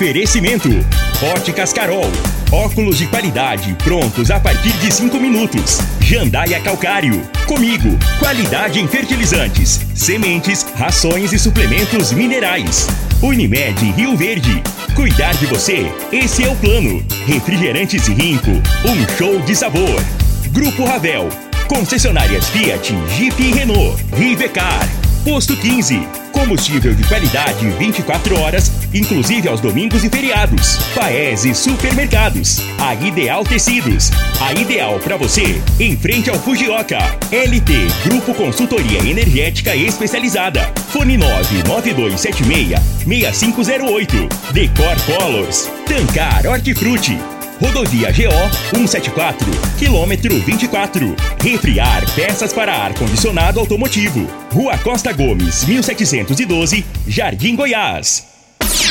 Patrulha 97. Oferecimento: Óticas Carol. Óculos de qualidade prontos a partir de 5 minutos. Jandaia Calcário. Comigo. Qualidade em fertilizantes, sementes, rações e suplementos minerais. Unimed Rio Verde. Cuidar de você, esse é o plano. Refrigerantes Rinco. Um show de sabor. Grupo Ravel. Concessionárias Fiat, Jeep e Renault. Rivecar. Posto 15. Combustível de qualidade 24 horas, inclusive aos domingos e feriados. Paese Supermercados. A Ideal Tecidos. A ideal para você, em frente ao Fujioka. LT Grupo Consultoria Energética Especializada. Fone 99276 6508. Decor Colors. Tancar Hortifruti. Rodovia GO 174, quilômetro 24. Refriar peças para ar-condicionado automotivo. Rua Costa Gomes, 1712, Jardim Goiás.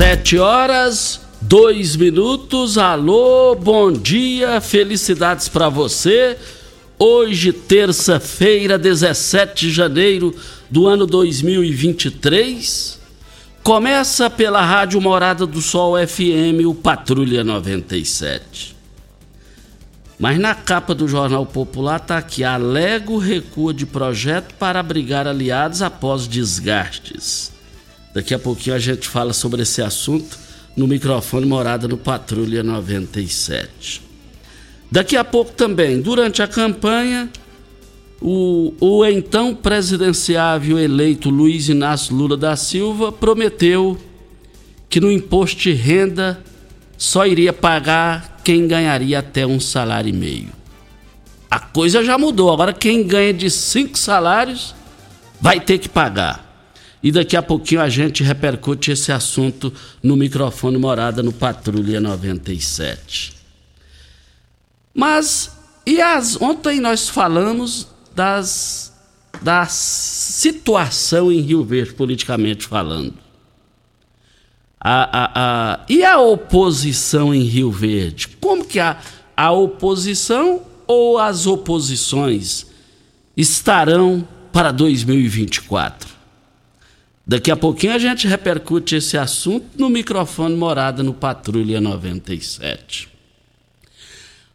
Sete horas, dois minutos. Alô, bom dia, felicidades para você. Hoje, terça-feira, 17 de janeiro do ano 2023. Começa pela Rádio Morada do Sol FM, o Patrulha 97. Mas na capa do Jornal Popular está aqui: Alego recua de projeto para abrigar aliados após desgastes. Daqui a pouquinho a gente fala sobre esse assunto no microfone Morada no Patrulha 97. Daqui a pouco também, durante a campanha, o, o então presidenciável eleito Luiz Inácio Lula da Silva prometeu que no imposto de renda só iria pagar quem ganharia até um salário e meio. A coisa já mudou, agora quem ganha de cinco salários vai ter que pagar. E daqui a pouquinho a gente repercute esse assunto no microfone Morada no Patrulha 97. Mas e as ontem nós falamos das da situação em Rio Verde politicamente falando. A, a, a, e a oposição em Rio Verde? Como que a, a oposição ou as oposições estarão para 2024? Daqui a pouquinho a gente repercute esse assunto no microfone Morada no Patrulha 97.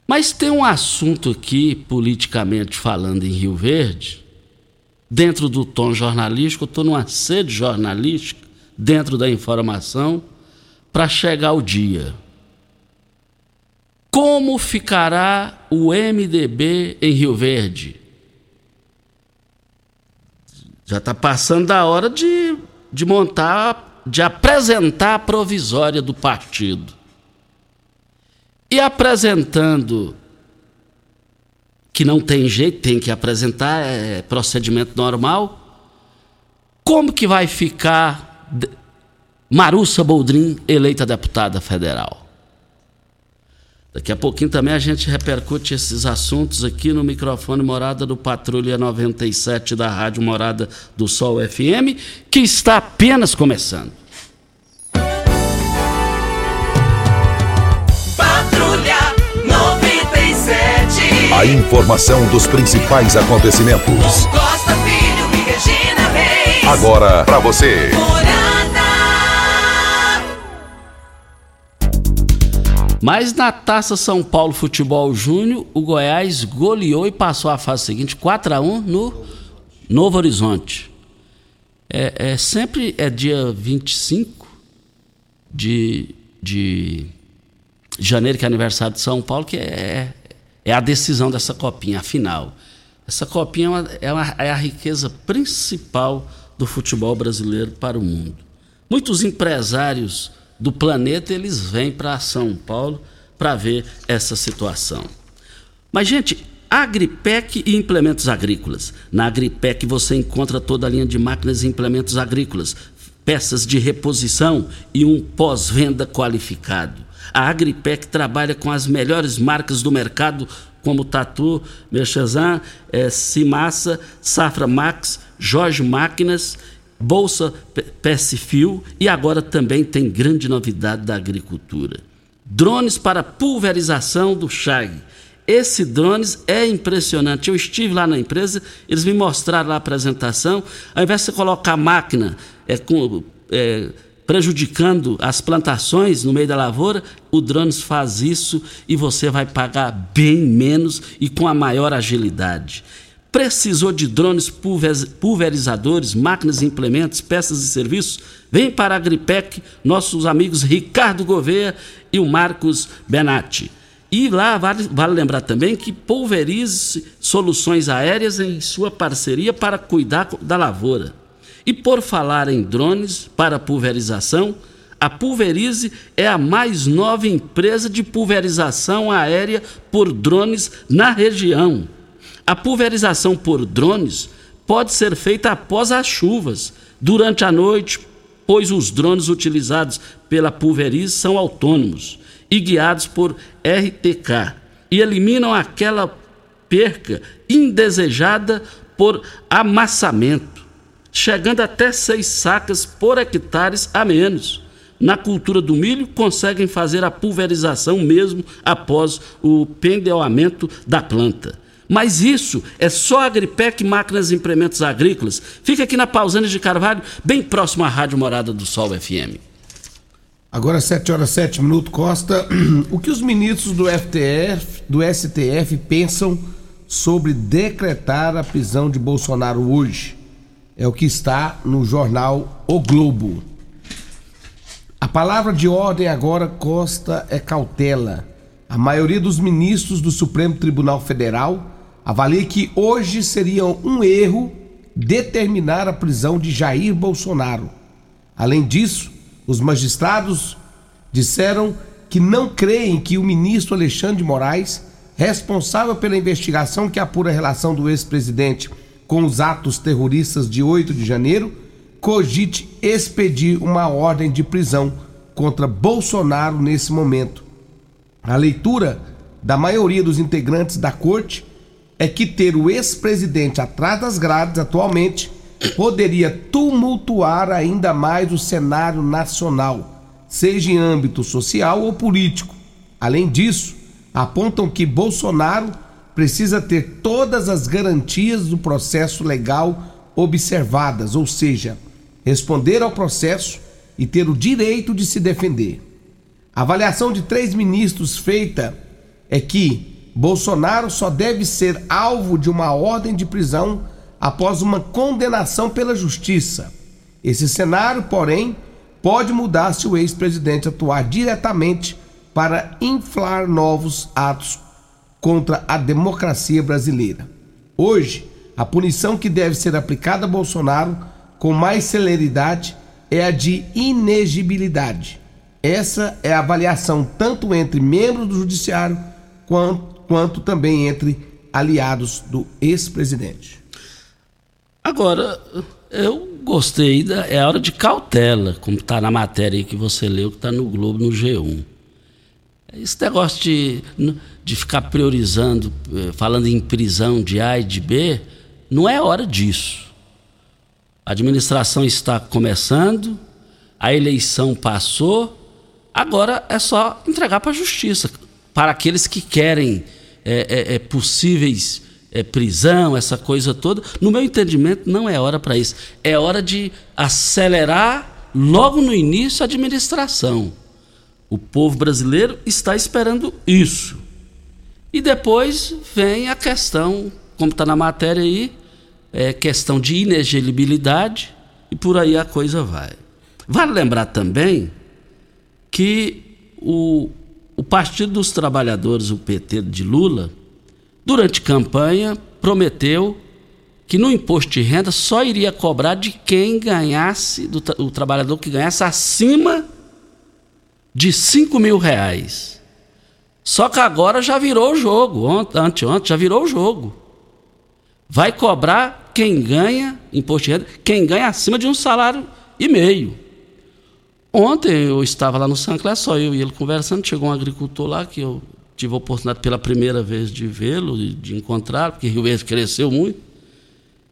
Mas tem um assunto aqui, politicamente falando em Rio Verde, dentro do tom jornalístico, estou numa sede jornalística, dentro da informação, para chegar o dia. Como ficará o MDB em Rio Verde? Já está passando da hora de, de montar, de apresentar a provisória do partido. E apresentando, que não tem jeito, tem que apresentar, é procedimento normal. Como que vai ficar Marussa Boldrin eleita deputada federal? Daqui a pouquinho também a gente repercute esses assuntos aqui no microfone Morada do Patrulha 97 da Rádio Morada do Sol FM, que está apenas começando. Patrulha 97. A informação dos principais acontecimentos. Costa Filho e Regina Reis. Agora para você. Mas na Taça São Paulo Futebol Júnior, o Goiás goleou e passou a fase seguinte 4 a 1 no Novo Horizonte. É, é sempre é dia 25 de, de janeiro, que é aniversário de São Paulo, que é, é a decisão dessa copinha, a final. Essa copinha é, uma, é, uma, é a riqueza principal do futebol brasileiro para o mundo. Muitos empresários do planeta, eles vêm para São Paulo para ver essa situação. Mas, gente, Agripec e implementos agrícolas. Na Agripec você encontra toda a linha de máquinas e implementos agrícolas, peças de reposição e um pós-venda qualificado. A Agripec trabalha com as melhores marcas do mercado, como Tatu, Merchazan, é, Cimassa, Safra Max, Jorge Máquinas, Bolsa Fio e agora também tem grande novidade da agricultura. Drones para pulverização do chag esse drones é impressionante. Eu estive lá na empresa, eles me mostraram a apresentação. Ao invés de você colocar a máquina é, com, é, prejudicando as plantações no meio da lavoura, o drones faz isso e você vai pagar bem menos e com a maior agilidade. Precisou de drones pulverizadores, máquinas e implementos, peças e serviços? Vem para a Agripec, nossos amigos Ricardo Gouveia e o Marcos Benatti. E lá vale, vale, lembrar também que pulverize soluções aéreas em sua parceria para cuidar da lavoura. E por falar em drones para pulverização, a Pulverize é a mais nova empresa de pulverização aérea por drones na região. A pulverização por drones pode ser feita após as chuvas, durante a noite, pois os drones utilizados pela Pulverize são autônomos e guiados por RTK e eliminam aquela perca indesejada por amassamento, chegando até seis sacas por hectares a menos. Na cultura do milho, conseguem fazer a pulverização mesmo após o pendelamento da planta. Mas isso é só Agripec Máquinas e Implementos Agrícolas. Fica aqui na Pausânia de Carvalho, bem próximo à Rádio Morada do Sol FM. Agora 7 horas 7 minutos, Costa. O que os ministros do FTF, do STF pensam sobre decretar a prisão de Bolsonaro hoje? É o que está no jornal O Globo. A palavra de ordem agora, Costa, é cautela. A maioria dos ministros do Supremo Tribunal Federal avalia que hoje seria um erro determinar a prisão de Jair Bolsonaro. Além disso, os magistrados disseram que não creem que o ministro Alexandre de Moraes, responsável pela investigação que apura a relação do ex-presidente com os atos terroristas de 8 de janeiro, cogite expedir uma ordem de prisão contra Bolsonaro nesse momento. A leitura da maioria dos integrantes da corte é que ter o ex-presidente atrás das grades atualmente poderia tumultuar ainda mais o cenário nacional, seja em âmbito social ou político. Além disso, apontam que Bolsonaro precisa ter todas as garantias do processo legal observadas, ou seja, responder ao processo e ter o direito de se defender. A avaliação de três ministros feita é que Bolsonaro só deve ser alvo de uma ordem de prisão após uma condenação pela justiça. Esse cenário, porém, pode mudar se o ex-presidente atuar diretamente para inflar novos atos contra a democracia brasileira. Hoje, a punição que deve ser aplicada a Bolsonaro com mais celeridade é a de inegibilidade. Essa é a avaliação tanto entre membros do judiciário quanto, quanto também entre aliados do ex-presidente. Agora, eu gostei, da, é hora de cautela, como está na matéria que você leu, que está no Globo, no G1. Esse negócio de, de ficar priorizando, eh, falando em prisão de A e de B, não é hora disso. A administração está começando, a eleição passou, agora é só entregar para a justiça. Para aqueles que querem é, é, é, possíveis é, prisão, essa coisa toda. No meu entendimento, não é hora para isso. É hora de acelerar logo no início a administração. O povo brasileiro está esperando isso. E depois vem a questão, como está na matéria aí, é questão de inelegibilidade e por aí a coisa vai. Vale lembrar também que o, o Partido dos Trabalhadores, o PT de Lula, Durante campanha, prometeu que no imposto de renda só iria cobrar de quem ganhasse, do o trabalhador que ganhasse acima de 5 mil reais. Só que agora já virou o jogo, ontem, anteontem já virou o jogo. Vai cobrar quem ganha imposto de renda, quem ganha acima de um salário e meio. Ontem eu estava lá no Sancler, só eu e ele conversando, chegou um agricultor lá que eu tive a oportunidade pela primeira vez de vê-lo, de, de encontrar, porque Rio Verde cresceu muito.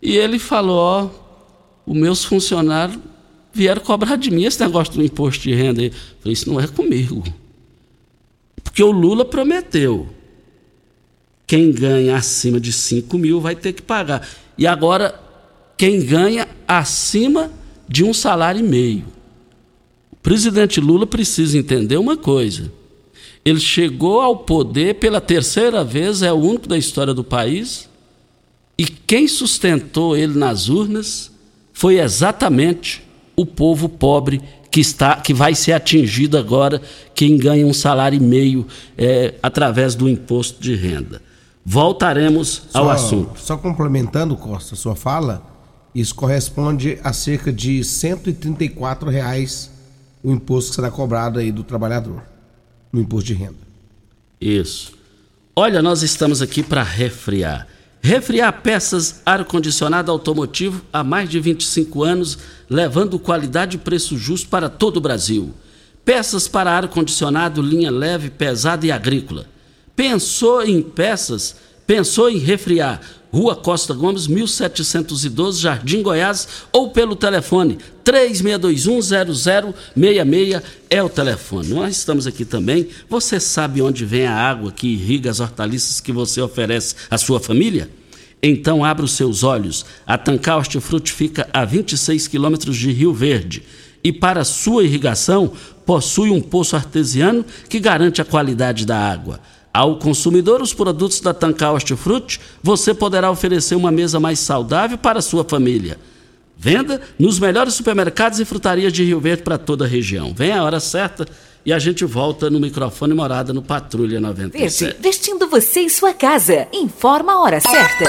E ele falou, ó, os meus funcionários vieram cobrar de mim esse negócio do imposto de renda. Eu falei, isso não é comigo. Porque o Lula prometeu. Quem ganha acima de 5 mil vai ter que pagar. E agora, quem ganha acima de um salário e meio. Presidente Lula precisa entender uma coisa. Ele chegou ao poder pela terceira vez, é o único da história do país, e quem sustentou ele nas urnas foi exatamente o povo pobre que está, que vai ser atingido agora, quem ganha um salário e meio é, através do imposto de renda. Voltaremos ao Só- assunto. Só complementando, Costa, sua fala, isso corresponde a cerca de 134 reais o imposto que será cobrado aí do trabalhador, no imposto de renda. Isso. Olha, nós estamos aqui para refriar. Refriar peças ar-condicionado automotivo há mais de 25 anos, levando qualidade e preço justo para todo o Brasil. Peças para ar-condicionado, linha leve, pesada e agrícola. Pensou em peças? Pensou em refriar? Rua Costa Gomes, 1712, Jardim Goiás, ou pelo telefone 36210066 é o telefone. Nós estamos aqui também. Você sabe onde vem a água que irriga as hortaliças que você oferece à sua família? Então abra os seus olhos. A Tancar Hortifruti fica a 26 quilômetros de Rio Verde e para sua irrigação possui um poço artesiano que garante a qualidade da água. Ao consumidor os produtos da Tancar Hortifruti, você poderá oferecer uma mesa mais saudável para a sua família. Venda nos melhores supermercados e frutarias de Rio Verde para toda a região. Vem a hora certa e a gente volta no microfone morada no Patrulha Verde, 97. vestindo você em sua casa. Informa a hora certa.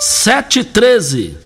7 e 13.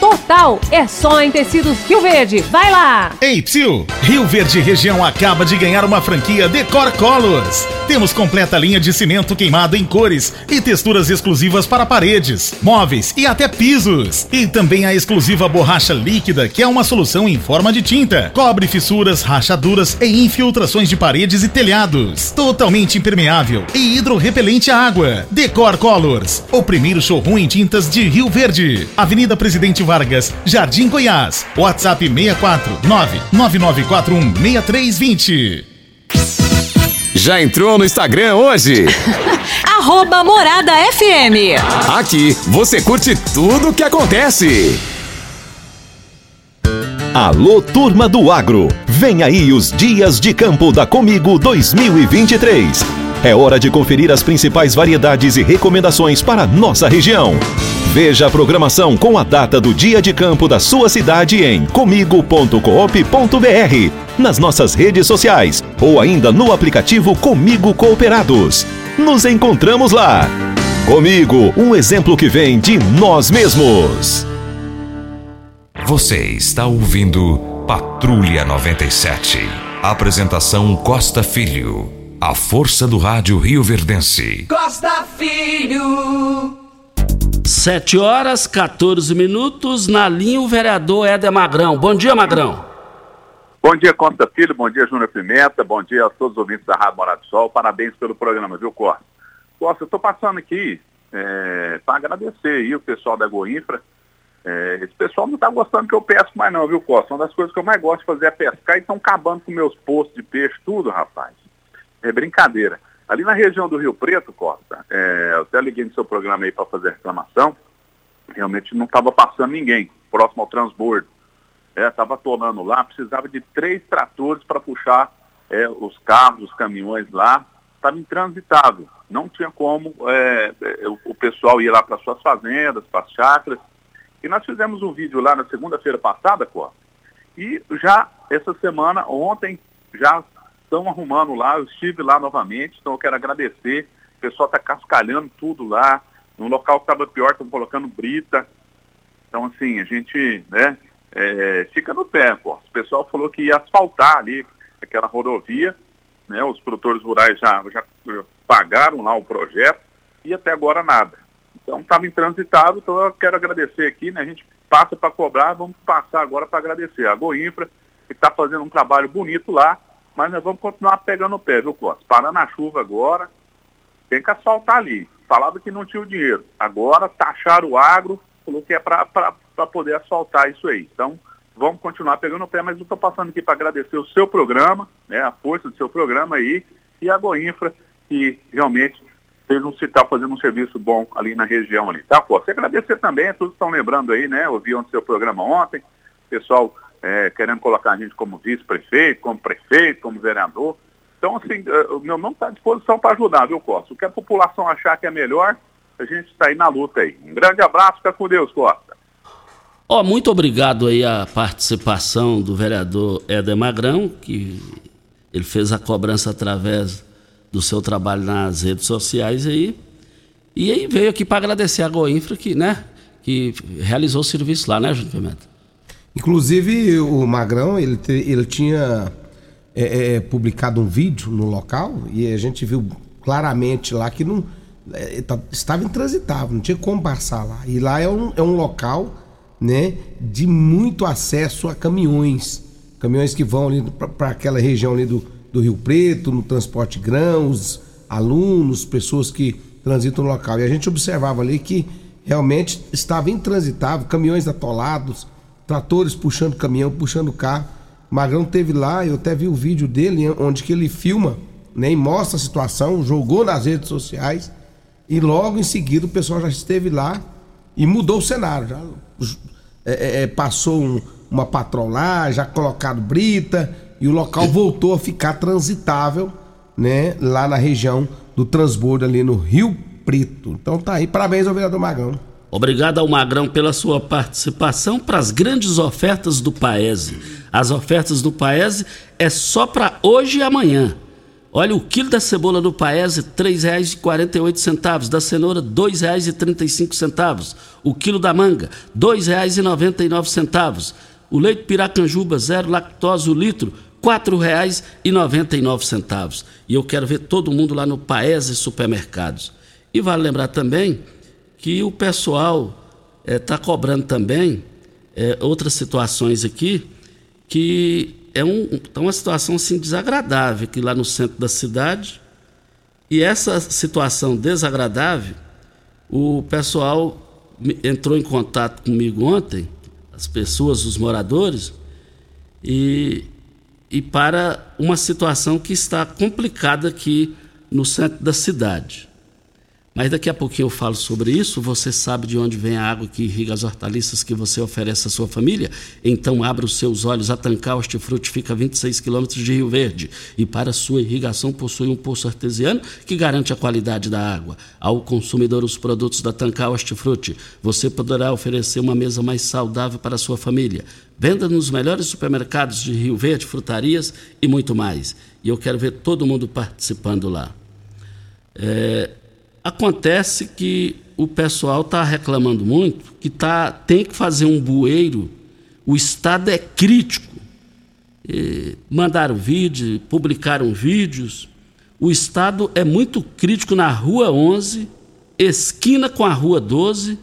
total. É só em tecidos Rio Verde. Vai lá! Ei, Psyu! Rio Verde Região acaba de ganhar uma franquia Decor Colors. Temos completa linha de cimento queimado em cores e texturas exclusivas para paredes, móveis e até pisos. E também a exclusiva borracha líquida, que é uma solução em forma de tinta. Cobre fissuras, rachaduras e infiltrações de paredes e telhados. Totalmente impermeável e hidrorrepelente à água. Decor Colors, o primeiro showroom em tintas de Rio Verde. Avenida Presidente Vargas, Jardim Goiás. WhatsApp 64 99941 6320. Já entrou no Instagram hoje? Arroba Morada FM. Aqui você curte tudo o que acontece. Alô, turma do agro! Vem aí os Dias de Campo da Comigo 2023. É hora de conferir as principais variedades e recomendações para nossa região. Veja a programação com a data do Dia de Campo da sua cidade em comigo.coop.br, nas nossas redes sociais ou ainda no aplicativo Comigo Cooperados. Nos encontramos lá! Comigo, um exemplo que vem de nós mesmos. Você está ouvindo Patrulha 97. Apresentação Costa Filho. A força do rádio Rio Verdense. Costa Filho. 7 horas 14 minutos. Na linha, o vereador Éder Magrão. Bom dia, Magrão. Bom dia, Costa Filho. Bom dia, Júnior Pimenta. Bom dia a todos os ouvintes da Rádio Morado do Sol. Parabéns pelo programa, viu, Costa? Costa, eu estou passando aqui para agradecer aí o pessoal da Goinfra. É, esse pessoal não está gostando que eu pesco mais não, viu, Costa? Uma das coisas que eu mais gosto de fazer é pescar e estão acabando com meus postos de peixe, tudo, rapaz. É brincadeira. Ali na região do Rio Preto, Costa, é, eu até liguei no seu programa aí para fazer reclamação, realmente não estava passando ninguém, próximo ao transbordo. Estava atolando lá, precisava de três tratores para puxar é, os carros, os caminhões lá, estava intransitável. Não tinha como é, é o, pessoal ir lá para suas fazendas, para as chácaras. E nós fizemos um vídeo lá na segunda-feira passada, Costa. E já essa semana, ontem, já estão arrumando lá, eu estive lá novamente, então eu quero agradecer. O pessoal está cascalhando tudo lá. No local que estava pior, estão colocando brita. Então, assim, a gente né, é, fica no pé. Pô. O pessoal falou que ia asfaltar ali aquela rodovia. Né, os produtores rurais já, já pagaram lá o projeto e até agora nada. Então estava intransitado, então eu quero agradecer aqui, né? A gente passa para cobrar, vamos passar agora para agradecer a Goinfra, que está fazendo um trabalho bonito lá, mas nós vamos continuar pegando o pé, viu, Costa? Parando a chuva agora, tem que asfaltar ali. Falava que não tinha o dinheiro. Agora taxaram o agro, falou que é para poder asfaltar isso aí. Então, vamos continuar pegando o pé, mas eu estou passando aqui para agradecer o seu programa, né, a força do seu programa aí, e a Goinfra, que realmente fez um está fazendo um serviço bom ali na região ali. Tá, pô? Você agradecer também, todos estão lembrando aí, né? Ouviram o seu programa ontem, pessoal é, querendo colocar a gente como vice-prefeito, como prefeito, como vereador. Então, assim, é, o meu nome está à disposição para ajudar, viu, Costa? O que a população achar que é melhor, a gente está aí na luta aí. Um grande abraço, fica com Deus, Costa. Oh, muito obrigado aí a participação do vereador Éder Magrão, que ele fez a cobrança através do seu trabalho nas redes sociais aí. E aí veio aqui para agradecer a Goinfra que, né, que realizou o serviço lá, né, Júnior Pimenta? Inclusive o Magrão, ele, ele tinha é, é, publicado um vídeo no local e a gente viu claramente lá que não é, tá, estava intransitável, não tinha como passar lá. E lá é um, é um local né, de muito acesso a caminhões. Caminhões que vão ali para aquela região ali do, do Rio Preto, no transporte grãos, alunos, pessoas que transitam no local. E a gente observava ali que realmente estava intransitável, caminhões atolados, tratores puxando caminhão, puxando carro. Magrão teve lá, eu até vi o vídeo dele, onde que ele filma, né, e mostra a situação, jogou nas redes sociais, e logo em seguida o pessoal já esteve lá e mudou o cenário. Já é, é, é passou um, uma patrolagem, já colocaram brita, e o local voltou a ficar transitável, né, lá na região do transbordo ali no Rio Preto. Então tá aí, parabéns ao vereador Magrão. Obrigado ao Magrão pela sua participação para as grandes ofertas do Paese. As ofertas do Paese é só para hoje e amanhã. Olha, o quilo da cebola do Paese, R$ 3,48. Da cenoura, R$ 2,35. O quilo da manga, R$ 2,99. O leite piracanjuba, zero lactose, o litro, R$ 4,99. E eu quero ver todo mundo lá no Paese Supermercados. E vale lembrar também que o pessoal está eh, é, cobrando também é, outras situações aqui que é um, tá uma situação assim desagradável aqui lá no centro da cidade. E essa situação desagradável, o pessoal entrou em contato comigo ontem, as pessoas, os moradores, e, e para uma situação que está complicada aqui no centro da cidade. Mas daqui a pouquinho eu falo sobre isso. Você sabe de onde vem a água que irriga as hortaliças que você oferece à sua família? Então abra os seus olhos. A Tancal Hortifruti fica a 26 quilômetros de Rio Verde e para sua irrigação possui um poço artesiano que garante a qualidade da água. Ao consumidor os produtos da Tancal Hortifruti, você poderá oferecer uma mesa mais saudável para a sua família. Venda nos melhores supermercados de Rio Verde, frutarias e muito mais. E eu quero ver todo mundo participando lá. É, Acontece que o pessoal está reclamando muito que tá, tem que fazer um bueiro, o estado é crítico. E mandaram vídeo, publicaram vídeos. O estado é muito crítico na Rua 11, esquina com a Rua 12,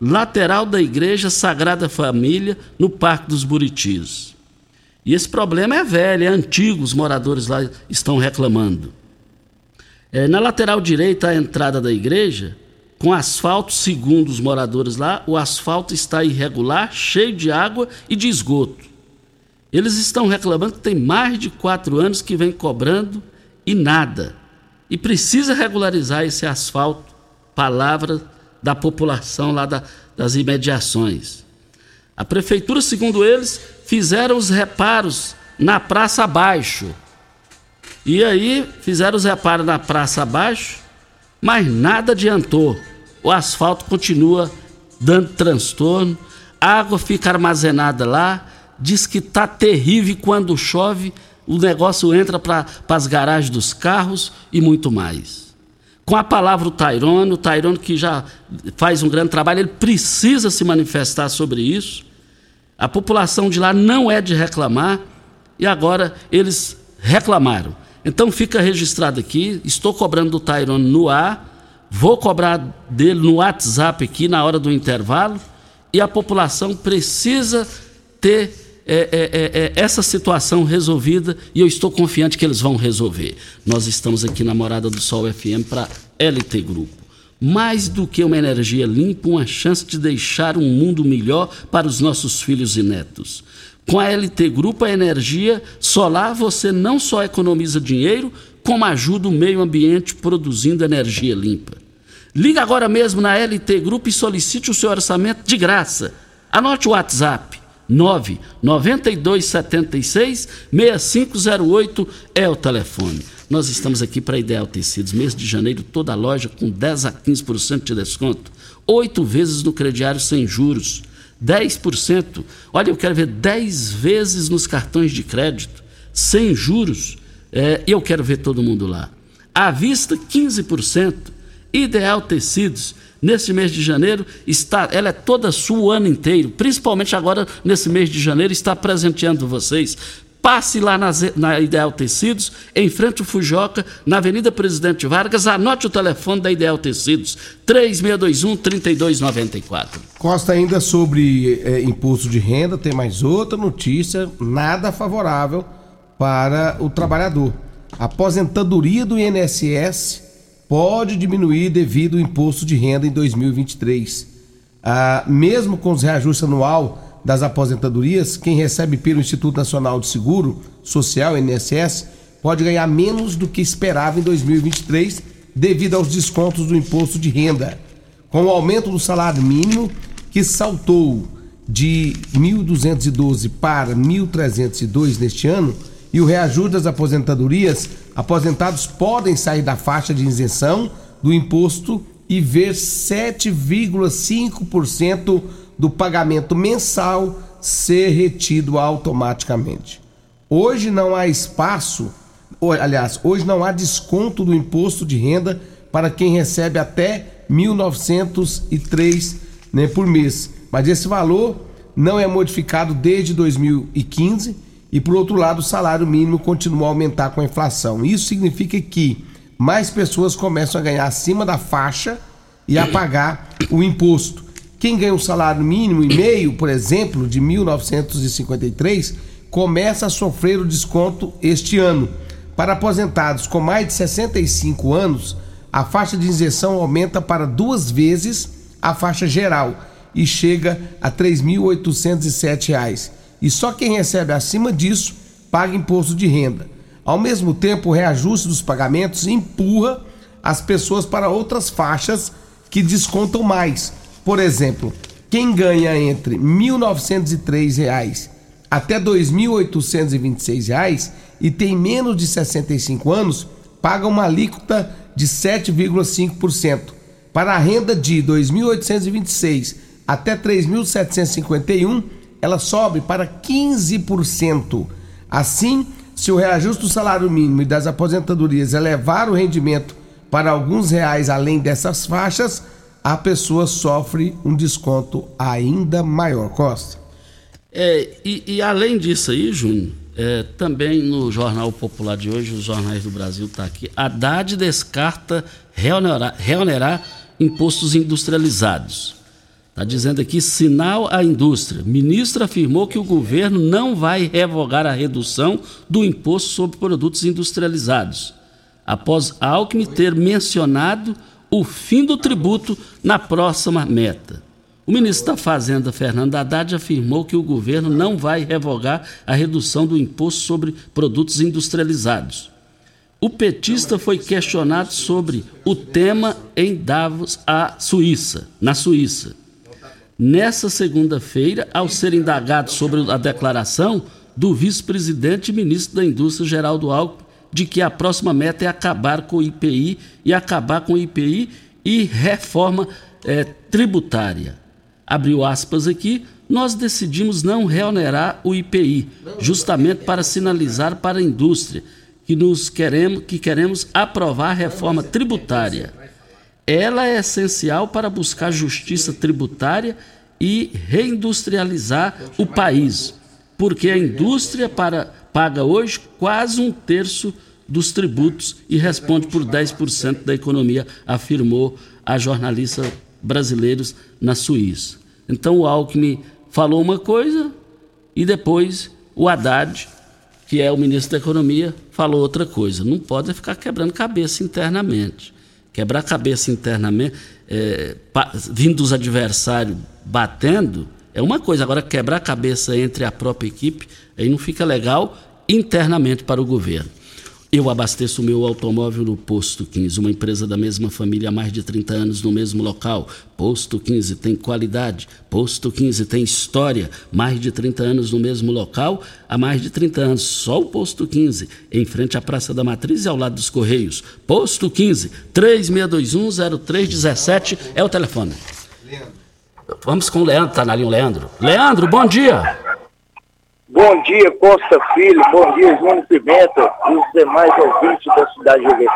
lateral da Igreja Sagrada Família, no Parque dos Buritis. E esse problema é velho, é antigo, os moradores lá estão reclamando. É, na lateral direita, a entrada da igreja, com asfalto, segundo os moradores lá, o asfalto está irregular, cheio de água e de esgoto. Eles estão reclamando que tem mais de quatro anos que vem cobrando e nada. E precisa regularizar esse asfalto, palavra da população lá da, das imediações. A prefeitura, segundo eles, fizeram os reparos na praça abaixo, E aí fizeram os reparos na praça abaixo, mas nada adiantou. O asfalto continua dando transtorno, a água fica armazenada lá, diz que tá terrível quando chove, o negócio entra para as garagens dos carros e muito mais. Com a palavra o Tairone, o Tairone que já faz um grande trabalho, ele precisa se manifestar sobre isso. A população de lá não é de reclamar e agora eles reclamaram. Então fica registrado aqui, estou cobrando do Tairone no ar, vou cobrar dele no WhatsApp aqui na hora do intervalo e a população precisa ter é, é, é, é, essa situação resolvida e eu estou confiante que eles vão resolver. Nós estamos aqui na Morada do Sol FM para LT Grupo. Mais do que uma energia limpa, uma chance de deixar um mundo melhor para os nossos filhos e netos. Com a LT Grupo, a energia solar você não só economiza dinheiro, como ajuda o meio ambiente produzindo energia limpa. Liga agora mesmo na LT Grupo e solicite o seu orçamento de graça. Anote o WhatsApp 99276 6508 é o telefone. Nós estamos aqui para Ideal Tecidos, mês de janeiro, toda loja com 10 a 15% de desconto. Oito vezes no crediário sem juros. 10%. Olha, eu quero ver 10 vezes nos cartões de crédito, sem juros. É, eu quero ver todo mundo lá. À vista, 15%. Ideal Tecidos nesse mês de janeiro, está, ela é toda sua o ano inteiro, principalmente agora nesse mês de janeiro, está presenteando vocês. Passe lá na, na Ideal Tecidos, em frente ao Fujoca, na Avenida Presidente Vargas. Anote o telefone da Ideal Tecidos, 3621-3294. Costa ainda sobre é, imposto de renda, tem mais outra notícia, nada favorável para o trabalhador. A aposentadoria do INSS pode diminuir devido ao imposto de renda em 2023. Ah, mesmo com os reajustes anual das aposentadorias, quem recebe pelo Instituto Nacional de Seguro Social, INSS, pode ganhar menos do que esperava em 2023 devido aos descontos do imposto de renda. Com o aumento do salário mínimo, que saltou de 1.212 para 1.302 neste ano, e o reajuste das aposentadorias, aposentados podem sair da faixa de isenção do imposto e ver 7,5% do pagamento mensal ser retido automaticamente. Hoje não há espaço, aliás, hoje não há desconto do imposto de renda para quem recebe até 1.903 né, por mês. Mas esse valor não é modificado desde 2015 e por outro lado o salário mínimo continua a aumentar com a inflação. Isso significa que mais pessoas começam a ganhar acima da faixa e a pagar o imposto. Quem ganha um salário mínimo e meio, por exemplo, de 1953, começa a sofrer o desconto este ano. Para aposentados com mais de 65 anos, a faixa de isenção aumenta para duas vezes a faixa geral e chega a R$ 3.807 e só quem recebe acima disso paga imposto de renda. Ao mesmo tempo, o reajuste dos pagamentos empurra as pessoas para outras faixas que descontam mais. Por exemplo, quem ganha entre R$ 1.903 até R$ 2.826 e tem menos de 65 anos paga uma alíquota de 7,5%. Para a renda de R$ 2.826 até R$ 3.751 ela sobe para 15%. Assim, se o reajuste do salário mínimo e das aposentadorias elevar o rendimento para alguns reais além dessas faixas, a pessoa sofre um desconto ainda maior. Costa. É, e, e além disso aí, Júnior, é, também no Jornal Popular de hoje, os jornais do Brasil está aqui, Haddad descarta reonerar, reonerar impostos industrializados. Está dizendo aqui sinal à indústria. Ministro afirmou que o governo não vai revogar a redução do imposto sobre produtos industrializados, após Alckmin ter mencionado o fim do tributo na próxima meta. O ministro da Fazenda, Fernando Haddad, afirmou que o governo não vai revogar a redução do imposto sobre produtos industrializados. O petista foi questionado sobre o tema em Davos, a Suíça, na Suíça. Nessa segunda-feira, ao ser indagado sobre a declaração do vice-presidente e ministro da Indústria, Geraldo Alckmin, de que a próxima meta é acabar com o IPI e acabar com o IPI e reforma é, tributária. Abriu aspas aqui, nós decidimos não reonerar o IPI, justamente para sinalizar para a indústria que nos queremos, que queremos aprovar a reforma tributária. Ela é essencial para buscar justiça tributária e reindustrializar o país, porque a indústria para, paga hoje quase um terço dos tributos e responde por 10% da economia, afirmou a jornalista brasileiros na Suíça. Então o Alckmin falou uma coisa e depois o Haddad, que é o ministro da Economia, falou outra coisa. Não pode ficar quebrando cabeça internamente. Quebrar cabeça internamente, é, vindo dos adversários batendo, é uma coisa. Agora, quebrar cabeça entre a própria equipe, aí não fica legal internamente para o governo. Eu abasteço o meu automóvel no Posto 15, uma empresa da mesma família há mais de 30 anos no mesmo local. Posto 15 tem qualidade, Posto 15 tem história, mais de 30 anos no mesmo local, há mais de 30 anos. Só o Posto 15, em frente à Praça da Matriz e ao lado dos Correios. Posto 15, 36210317 é o telefone. Vamos com o Leandro, tá na linha o Leandro. Leandro, bom dia. Bom dia, Costa Filho. Bom dia, Júnior Pimenta e os demais ouvintes da cidade de Rio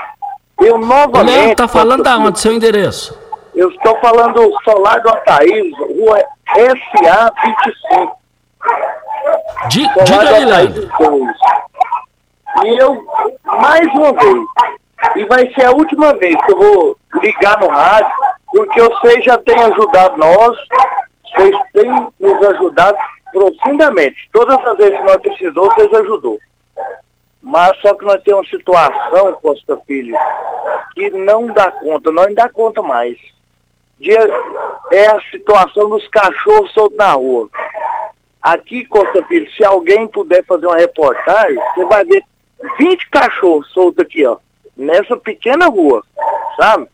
Eu novamente. Leandro está falando da onde? Seu endereço? Eu estou falando Solar do Ataíde, rua SA 25. Di, diga aí, Leandro. E eu, mais uma vez, e vai ser a última vez que eu vou ligar no rádio, porque vocês já têm ajudado nós, vocês têm nos ajudado profundamente. Todas as vezes que nós precisou, vocês ajudou. Mas só que nós temos uma situação, Costa Filho, que não dá conta, não dá conta mais. é a situação dos cachorros soltos na rua. Aqui, Costa Filho, se alguém puder fazer uma reportagem, você vai ver 20 cachorros soltos aqui, ó, nessa pequena rua, sabe?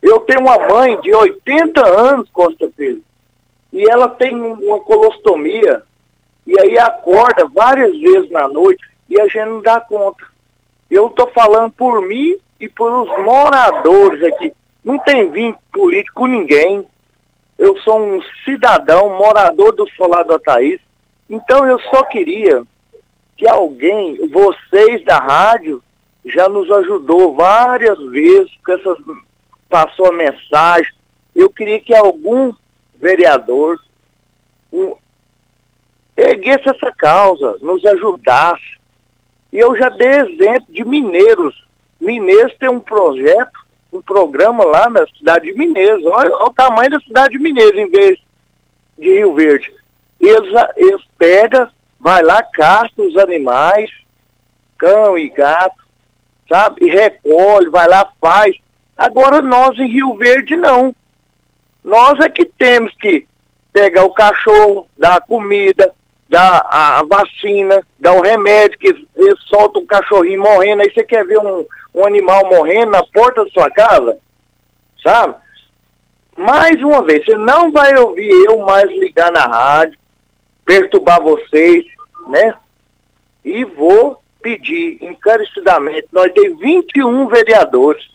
Eu tenho uma mãe de 80 anos, Costa Filho, e ela tem uma colostomia, e aí acorda várias vezes na noite e a gente não dá conta. Eu estou falando por mim e por os moradores aqui. Não tem vínculo político com ninguém. Eu sou um cidadão, morador do Solar do Ataís. Então eu só queria que alguém, vocês da rádio, já nos ajudou várias vezes, com essas, passou a mensagem. Eu queria que algum vereador um, erguesse essa causa, nos ajudasse. E eu já dei exemplo de mineiros. Mineiros tem um projeto, um programa lá na cidade de Mineiros. Olha, olha o tamanho da cidade de Mineiros em vez de Rio Verde. Eles, eles pegam, vai lá, caça os animais, cão e gato, sabe? E recolhe, vai lá, faz. Agora nós em Rio Verde não. Nós é que temos que pegar o cachorro, dar a comida, dar a vacina, dar o remédio, que eles soltam um cachorrinho morrendo, aí você quer ver um, um animal morrendo na porta da sua casa, sabe? Mais uma vez, você não vai ouvir eu mais ligar na rádio, perturbar vocês, né? E vou pedir encarecidamente, nós temos 21 vereadores,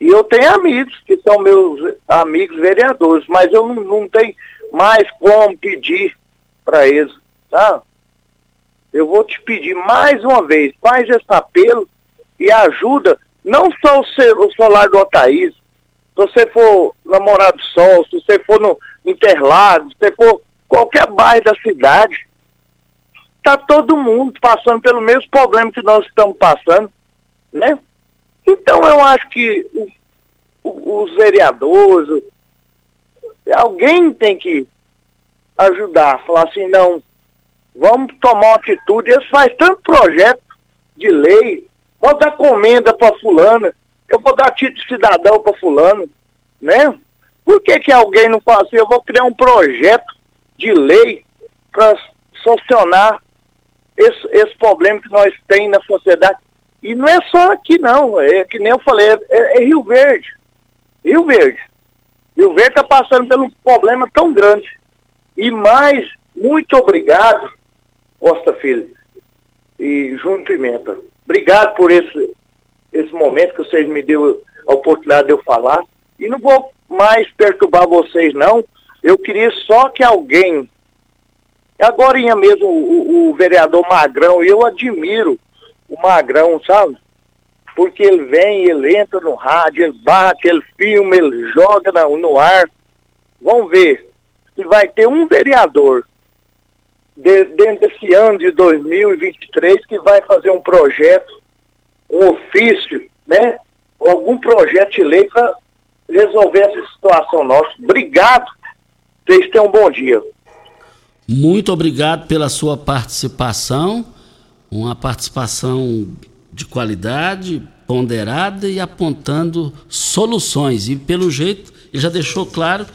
e eu tenho amigos que são meus amigos vereadores, mas eu não, não tenho mais como pedir para eles, tá? Eu vou te pedir mais uma vez, faz esse apelo e ajuda não só o, ser, o solar do Otaís, se você for namorado do Sol, se você for no Interlagos, se você for qualquer bairro da cidade, tá todo mundo passando pelo mesmo problema que nós estamos passando, né? Então eu acho que os vereadores, alguém tem que ajudar, falar assim, não, vamos tomar uma atitude. Eles fazem tanto projeto de lei, vou dar comenda para fulana, eu vou dar título de cidadão para fulano, né? Por que, que alguém não faz assim? Eu vou criar um projeto de lei para solucionar esse, esse problema que nós temos na sociedade. E não é só aqui não, é que nem eu falei, é, é Rio Verde. Rio Verde. Rio Verde está passando por um problema tão grande. E mais, muito obrigado, Costa Filho e Júnior Pimenta. Obrigado por esse, esse momento que vocês me deu a oportunidade de eu falar. E não vou mais perturbar vocês, não. Eu queria só que alguém. Agora mesmo o, o vereador Magrão, eu admiro o Magrão, sabe? Porque ele vem, ele entra no rádio, ele bate, ele filma, ele joga no, no ar. Vamos ver se vai ter um vereador de, dentro desse ano de 2023 que vai fazer um projeto, um ofício, né? Algum projeto de lei para resolver essa situação nossa. Obrigado. Vocês tenham um bom dia. Muito obrigado pela sua participação, uma participação de qualidade, ponderada e apontando soluções. E pelo jeito, ele já deixou claro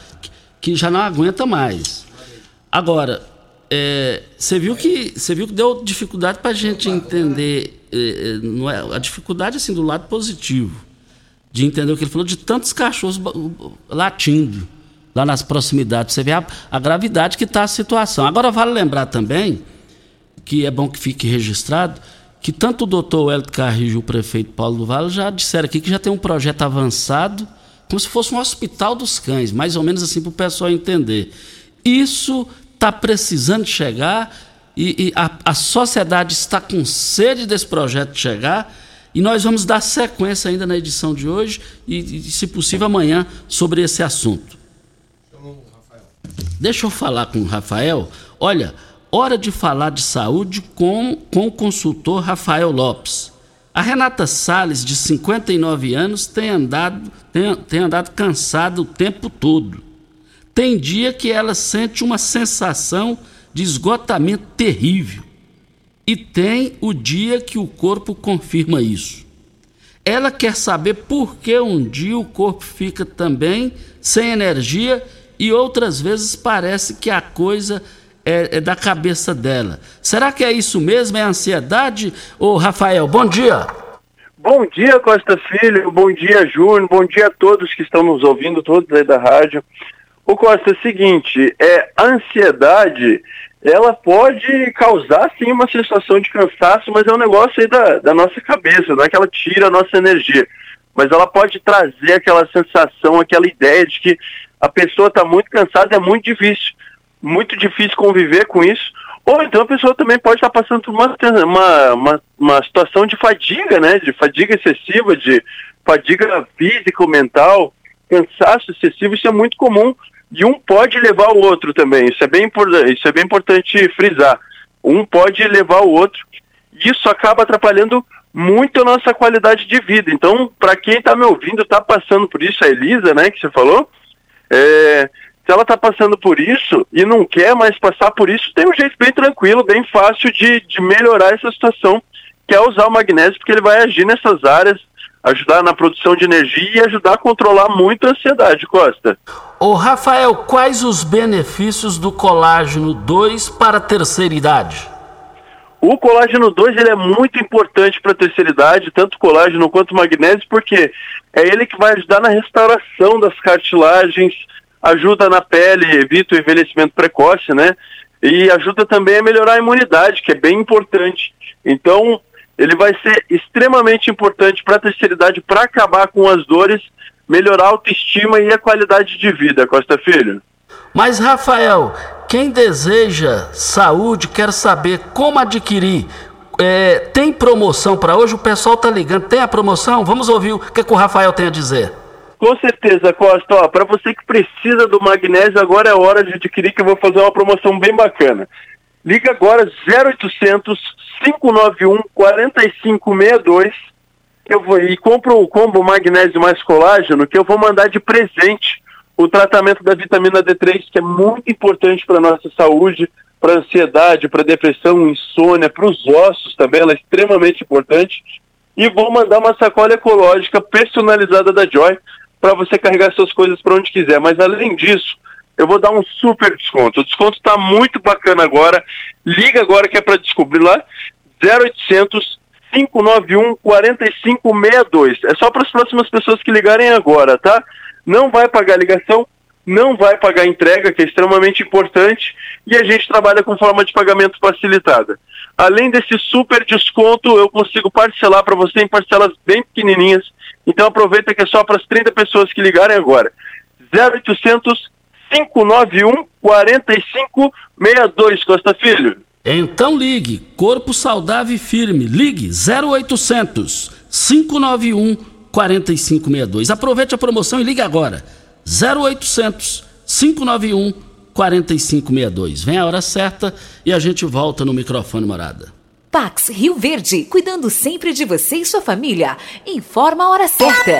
que já não aguenta mais. Agora, é, você viu que você viu que deu dificuldade para a gente entender é, é, não é, a dificuldade assim do lado positivo de entender o que ele falou de tantos cachorros latindo lá nas proximidades. Você vê a, a gravidade que está a situação. Agora vale lembrar também que é bom que fique registrado que tanto o doutor Hélio Carrijo e o prefeito Paulo do Vale já disseram aqui que já tem um projeto avançado, como se fosse um hospital dos cães, mais ou menos assim para o pessoal entender. Isso está precisando chegar e, e a, a, sociedade está com sede desse projeto chegar e nós vamos dar sequência ainda na edição de hoje e, e se possível, amanhã sobre esse assunto. Deixa eu falar com o Rafael. Olha, hora de falar de saúde com, com o consultor Rafael Lopes. A Renata Sales, de 59 anos, tem andado, tem, tem andado cansada o tempo todo. Tem dia que ela sente uma sensação de esgotamento terrível. E tem o dia que o corpo confirma isso. Ela quer saber por que um dia o corpo fica também sem energia e outras vezes parece que a coisa é, é, da cabeça dela. Será que é isso mesmo? É ansiedade? Ô Rafael, bom dia. Bom dia, Costa Filho. Bom dia, Júnior. Bom dia a todos que estão nos ouvindo, todos aí da rádio. O Costa, é o seguinte, é, a ansiedade, ela pode causar sim uma sensação de cansaço, mas é um negócio aí da, da nossa cabeça, não é que ela tira a nossa energia. Mas ela pode trazer aquela sensação, aquela ideia de que a pessoa está muito cansada, é muito difícil, muito difícil conviver com isso. Ou então a pessoa também pode estar passando por uma, uma, uma, uma situação de fadiga, né? De fadiga excessiva, de fadiga física ou mental, cansaço excessivo, isso é muito comum e um pode levar o outro também. Isso é bem, isso é bem importante frisar. Um pode levar o outro. Isso acaba atrapalhando muito a nossa qualidade de vida. Então, para quem está me ouvindo, está passando por isso, a Elisa, né, que você falou, é, se ela está passando por isso e não quer mais passar por isso, tem um jeito bem tranquilo, bem fácil de, de melhorar essa situação, que é usar o magnésio, porque ele vai agir nessas áreas ajudar na produção de energia e ajudar a controlar muito a ansiedade, Costa. Ô Rafael, quais os benefícios do colágeno 2 para a terceira idade? O colágeno 2 ele é muito importante para a terceira idade, tanto colágeno quanto magnésio, porque é ele que vai ajudar na restauração das cartilagens, ajuda na pele, evita o envelhecimento precoce, né? E ajuda também a melhorar a imunidade, que é bem importante. Então, ele vai ser extremamente importante para a terceira idade para acabar com as dores, melhorar a autoestima e a qualidade de vida, Costa Filho. Mas, Rafael, quem deseja saúde quer saber como adquirir. É, tem promoção para hoje? O pessoal tá ligando. Tem a promoção? Vamos ouvir o que, que o Rafael tem a dizer. Com certeza, Costa. Para você que precisa do magnésio, agora é hora de adquirir, que eu vou fazer uma promoção bem bacana. Liga agora 0800 591 4562 eu vou e compro o combo magnésio mais colágeno que eu vou mandar de presente o tratamento da vitamina D3 que é muito importante para nossa saúde, para ansiedade, para depressão, insônia, para os ossos também, ela é extremamente importante. E vou mandar uma sacola ecológica personalizada da Joy para você carregar suas coisas para onde quiser. Mas além disso, eu vou dar um super desconto. O desconto está muito bacana agora. Liga agora que é para descobrir lá. 0800 591 4562. É só para as próximas pessoas que ligarem agora, tá? Não vai pagar ligação, não vai pagar entrega, que é extremamente importante, e a gente trabalha com forma de pagamento facilitada. Além desse super desconto, eu consigo parcelar para você em parcelas bem pequenininhas. Então aproveita que é só para as 30 pessoas que ligarem agora. 0800 591 4562, Costa Filho. Então ligue, Corpo Saudável e Firme. Ligue 0800 591 4562. Aproveite a promoção e ligue agora. 0800 591 4562. Vem a hora certa e a gente volta no microfone morada. Pax Rio Verde, cuidando sempre de você e sua família. Informa a hora certa.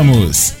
Ramos.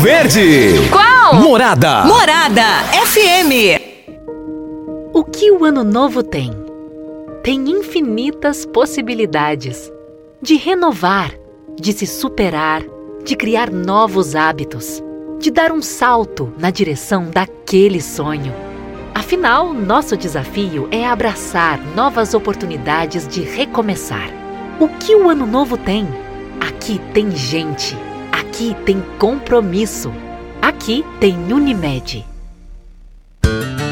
Verde. Qual? Morada. Morada FM. O que o ano novo tem? Tem infinitas possibilidades de renovar, de se superar, de criar novos hábitos, de dar um salto na direção daquele sonho. Afinal, nosso desafio é abraçar novas oportunidades de recomeçar. O que o ano novo tem? Aqui tem gente. Aqui tem compromisso. Aqui tem Unimed.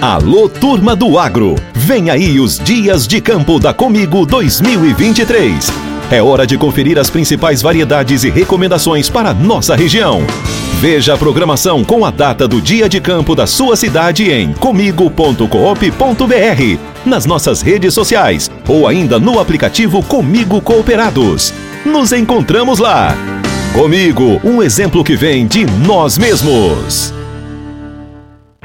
Alô, turma do agro! Vem aí os Dias de Campo da Comigo 2023. É hora de conferir as principais variedades e recomendações para nossa região. Veja a programação com a data do dia de campo da sua cidade em comigo.coop.br, nas nossas redes sociais ou ainda no aplicativo Comigo Cooperados. Nos encontramos lá! Comigo, um exemplo que vem de nós mesmos.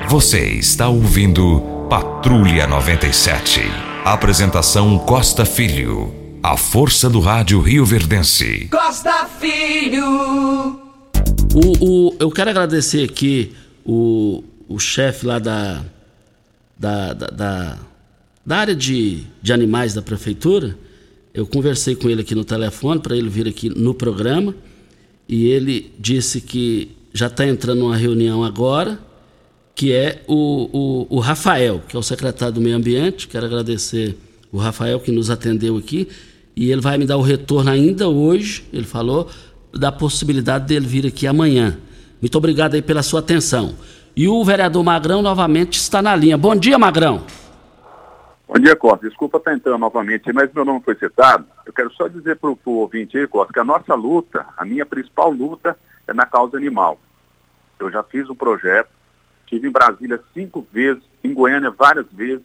Você está ouvindo Patrulha 97. Apresentação Costa Filho. A força do rádio Rio Verdense. Costa Filho. O, o, eu quero agradecer aqui o, o chefe lá da, da, da, da, da área de, de animais da prefeitura. Eu conversei com ele aqui no telefone para ele vir aqui no programa e ele disse que já está entrando numa reunião agora, que é o, o, o, Rafael, que é o secretário do Meio Ambiente. Quero agradecer o Rafael que nos atendeu aqui e ele vai me dar o retorno ainda hoje, ele falou, da possibilidade dele vir aqui amanhã. Muito obrigado aí pela sua atenção. E o vereador Magrão novamente está na linha. Bom dia, Magrão. Bom dia, Costa. Desculpa estar entrando novamente, mas meu nome foi citado. Eu quero só dizer para o ouvinte aí, Costa, que a nossa luta, a minha principal luta é na causa animal. Eu já fiz um projeto, estive em Brasília cinco vezes, em Goiânia várias vezes,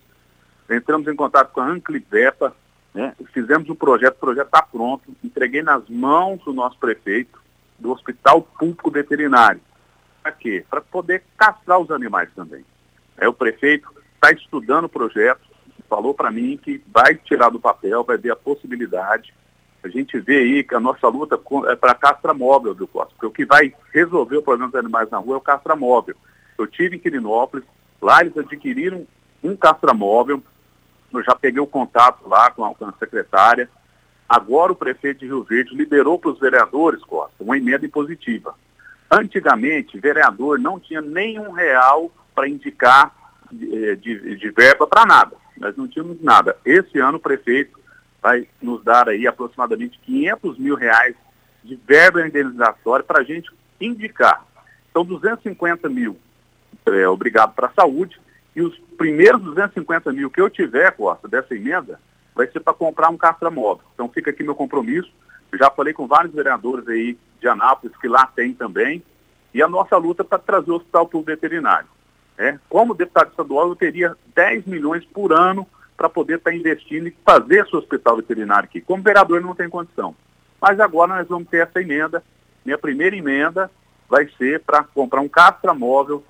entramos em contato com a Anclivepa, né? Fizemos um projeto, o projeto está pronto, entreguei nas mãos do nosso prefeito, do Hospital Público Veterinário. Para quê? Para poder castrar os animais também. É, o prefeito está estudando o projeto, falou para mim que vai tirar do papel, vai ver a possibilidade. A gente vê aí que a nossa luta é para castra móvel do Costa, porque o que vai resolver o problema dos animais na rua é o castra móvel. Eu tive em Quirinópolis, lá eles adquiriram um castra móvel, eu já peguei o contato lá com a, com a secretária. Agora o prefeito de Rio Verde liberou para os vereadores, Costa, uma emenda impositiva. Antigamente, vereador não tinha nenhum real para indicar de, de, de verba para nada. Nós não tínhamos nada. Esse ano o prefeito vai nos dar aí aproximadamente 500 mil reais de verba indenizatória para a gente indicar. São 250 mil é, obrigado para a saúde e os primeiros 250 mil que eu tiver, Costa, dessa emenda, vai ser para comprar um castramóvel. Então fica aqui meu compromisso. Eu já falei com vários vereadores aí de Anápolis que lá tem também. E a nossa luta para trazer o hospital público veterinário. É, como deputado estadual, eu teria 10 milhões por ano para poder estar tá investindo e fazer esse hospital veterinário aqui. Como vereador, não tem condição. Mas agora nós vamos ter essa emenda. Minha primeira emenda vai ser para comprar um castramóvel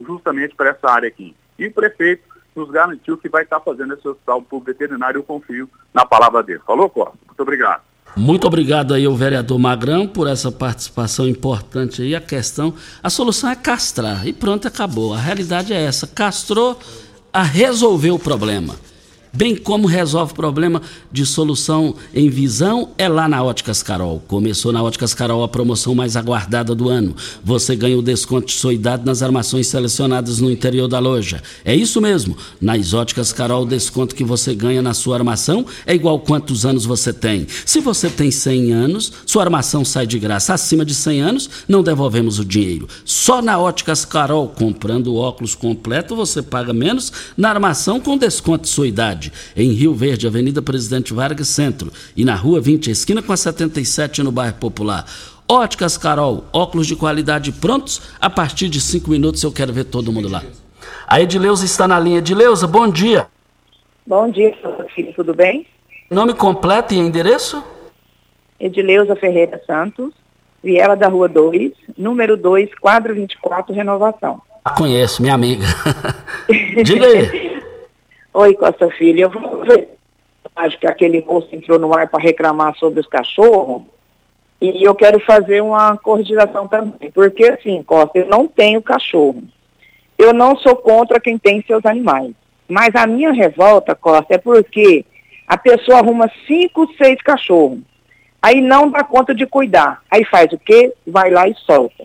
justamente para essa área aqui. E o prefeito nos garantiu que vai estar fazendo esse hospital público veterinário, eu confio na palavra dele. Falou, Costa? Muito obrigado. Muito obrigado aí ao vereador Magrão por essa participação importante aí. A questão, a solução é castrar e pronto, acabou. A realidade é essa. Castrou a resolver o problema bem como resolve o problema de solução em visão, é lá na Óticas Carol. Começou na Óticas Carol a promoção mais aguardada do ano. Você ganha o desconto de sua idade nas armações selecionadas no interior da loja. É isso mesmo. Nas Óticas Carol, o desconto que você ganha na sua armação é igual quantos anos você tem. Se você tem 100 anos, sua armação sai de graça. Acima de 100 anos, não devolvemos o dinheiro. Só na Óticas Carol, comprando óculos completo, você paga menos na armação com desconto de sua idade em Rio Verde, Avenida Presidente Vargas Centro, e na Rua 20, esquina com a 77, no bairro Popular. Óticas Carol, óculos de qualidade prontos, a partir de cinco minutos eu quero ver todo mundo lá. A Edileuza está na linha. Edileuza, bom dia. Bom dia, filho, tudo bem? Nome completo e endereço? Edileuza Ferreira Santos, Viela da Rua 2, número 2, quadro 24, Renovação. Ah, conheço, minha amiga. Diga aí. Oi, Costa Filho, eu vou ver. Acho que aquele moço entrou no ar para reclamar sobre os cachorros. E eu quero fazer uma corrigização também. Porque, assim, Costa, eu não tenho cachorro. Eu não sou contra quem tem seus animais. Mas a minha revolta, Costa, é porque a pessoa arruma cinco, seis cachorros. Aí não dá conta de cuidar. Aí faz o quê? Vai lá e solta.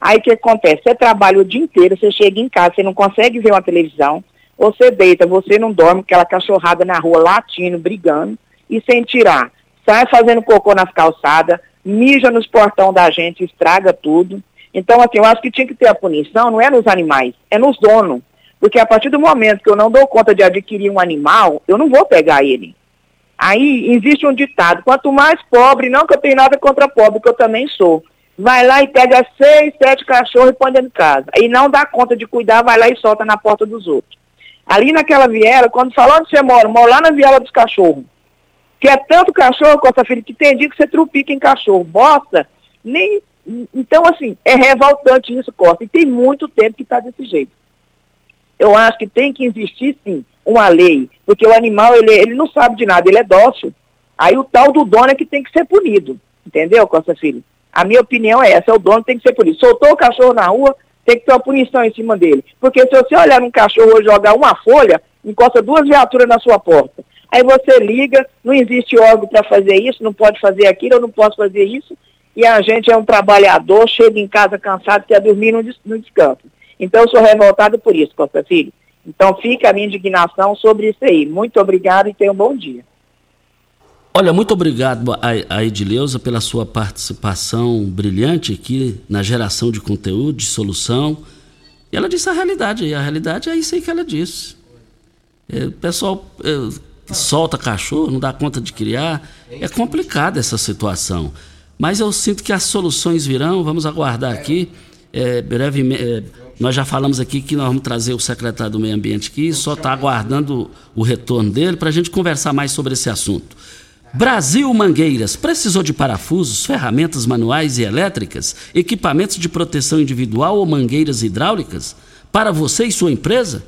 Aí o que acontece? Você trabalha o dia inteiro, você chega em casa, você não consegue ver uma televisão, você deita, você não dorme, aquela cachorrada na rua latindo, brigando, e sem tirar. Sai fazendo cocô nas calçadas, mija nos portão da gente, estraga tudo. Então, assim, eu acho que tinha que ter a punição, não é nos animais, é nos donos. Porque a partir do momento que eu não dou conta de adquirir um animal, eu não vou pegar ele. Aí existe um ditado, quanto mais pobre, não que eu tenho nada contra pobre, que eu também sou. Vai lá e pega seis, sete cachorros e põe dentro de casa. E não dá conta de cuidar, vai lá e solta na porta dos outros. Ali naquela viela, quando falou onde você mora, mora lá na viela dos cachorros. Que é tanto cachorro, Costa Filho, que tem dia que você trupica em cachorro. Bosta, nem. Então, assim, é revoltante isso, Costa. E tem muito tempo que está desse jeito. Eu acho que tem que existir, sim, uma lei. Porque o animal, ele, ele não sabe de nada, ele é dócil. Aí o tal do dono é que tem que ser punido. Entendeu, Costa Filho? A minha opinião é essa, o dono tem que ser punido. Soltou o cachorro na rua, tem que ter uma punição em cima dele. Porque se você olhar um cachorro jogar uma folha, encosta duas viaturas na sua porta. Aí você liga, não existe órgão para fazer isso, não pode fazer aquilo, eu não posso fazer isso. E a gente é um trabalhador, chega em casa cansado, quer dormir no, no descanso. Então eu sou revoltado por isso, Costa Filho. Então fica a minha indignação sobre isso aí. Muito obrigado e tenha um bom dia. Olha, muito obrigado a, Edileuza pela sua participação brilhante aqui na geração de conteúdo, de solução. E ela disse a realidade, e a realidade é isso aí que ela disse. É, o pessoal é, solta cachorro, não dá conta de criar. É complicada essa situação. Mas eu sinto que as soluções virão, vamos aguardar aqui. É, brevemente, é, nós já falamos aqui que nós vamos trazer o secretário do Meio Ambiente aqui, só está aguardando o retorno dele para a gente conversar mais sobre esse assunto. Brasil Mangueiras precisou de parafusos, ferramentas manuais e elétricas, equipamentos de proteção individual ou mangueiras hidráulicas? Para você e sua empresa?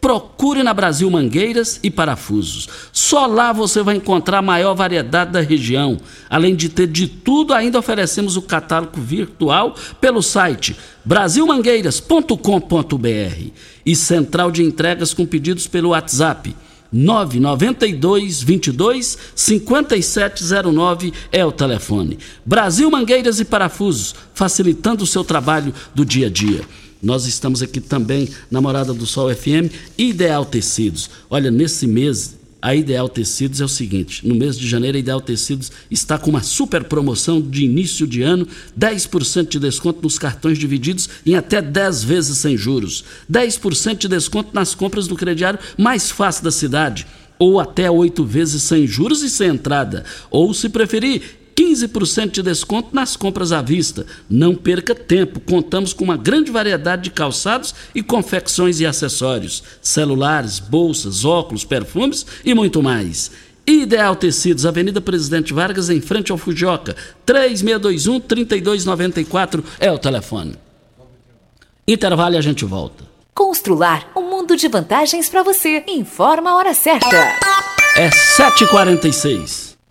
Procure na Brasil Mangueiras e Parafusos. Só lá você vai encontrar a maior variedade da região. Além de ter de tudo, ainda oferecemos o catálogo virtual pelo site brasilmangueiras.com.br e central de entregas com pedidos pelo WhatsApp 992 22 5709 é o telefone. Brasil Mangueiras e Parafusos, facilitando o seu trabalho do dia a dia. Nós estamos aqui também na Morada do Sol FM, Ideal Tecidos. Olha, nesse mês a Ideal Tecidos é o seguinte: no mês de janeiro, a Ideal Tecidos está com uma super promoção de início de ano: 10% de desconto nos cartões divididos em até 10 vezes sem juros, 10% de desconto nas compras do crediário mais fácil da cidade, ou até 8 vezes sem juros e sem entrada, ou se preferir 15% de desconto nas compras à vista. Não perca tempo, contamos com uma grande variedade de calçados e confecções e acessórios, celulares, bolsas, óculos, perfumes e muito mais. Ideal Tecidos, Avenida Presidente Vargas, em frente ao Fujioka. 3621-3294 é o telefone. Intervalo e a gente volta. Constrular um mundo de vantagens para você. Informa a hora certa. É 7h46.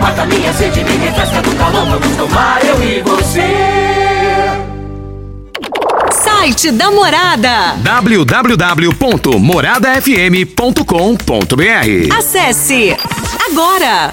Mata minha sede, me refresca do calor. Vamos tomar eu e você. Site da Morada. www.moradafm.com.br Acesse agora!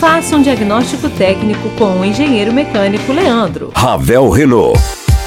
Faça um diagnóstico técnico com o engenheiro mecânico Leandro. Ravel Renault.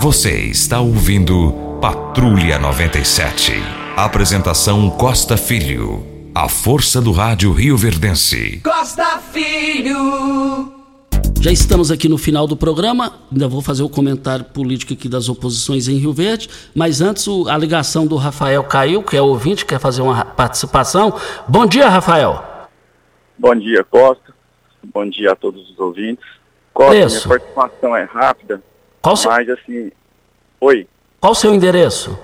Você está ouvindo Patrulha 97. Apresentação Costa Filho. A força do rádio Rio Verdense. Costa Filho. Já estamos aqui no final do programa. Ainda vou fazer o comentário político aqui das oposições em Rio Verde. Mas antes, a ligação do Rafael caiu, que é ouvinte, quer fazer uma participação. Bom dia, Rafael. Bom dia, Costa. Bom dia a todos os ouvintes. Costa, Isso. minha participação é rápida. Qual seu... Mas assim. Oi. Qual o seu endereço?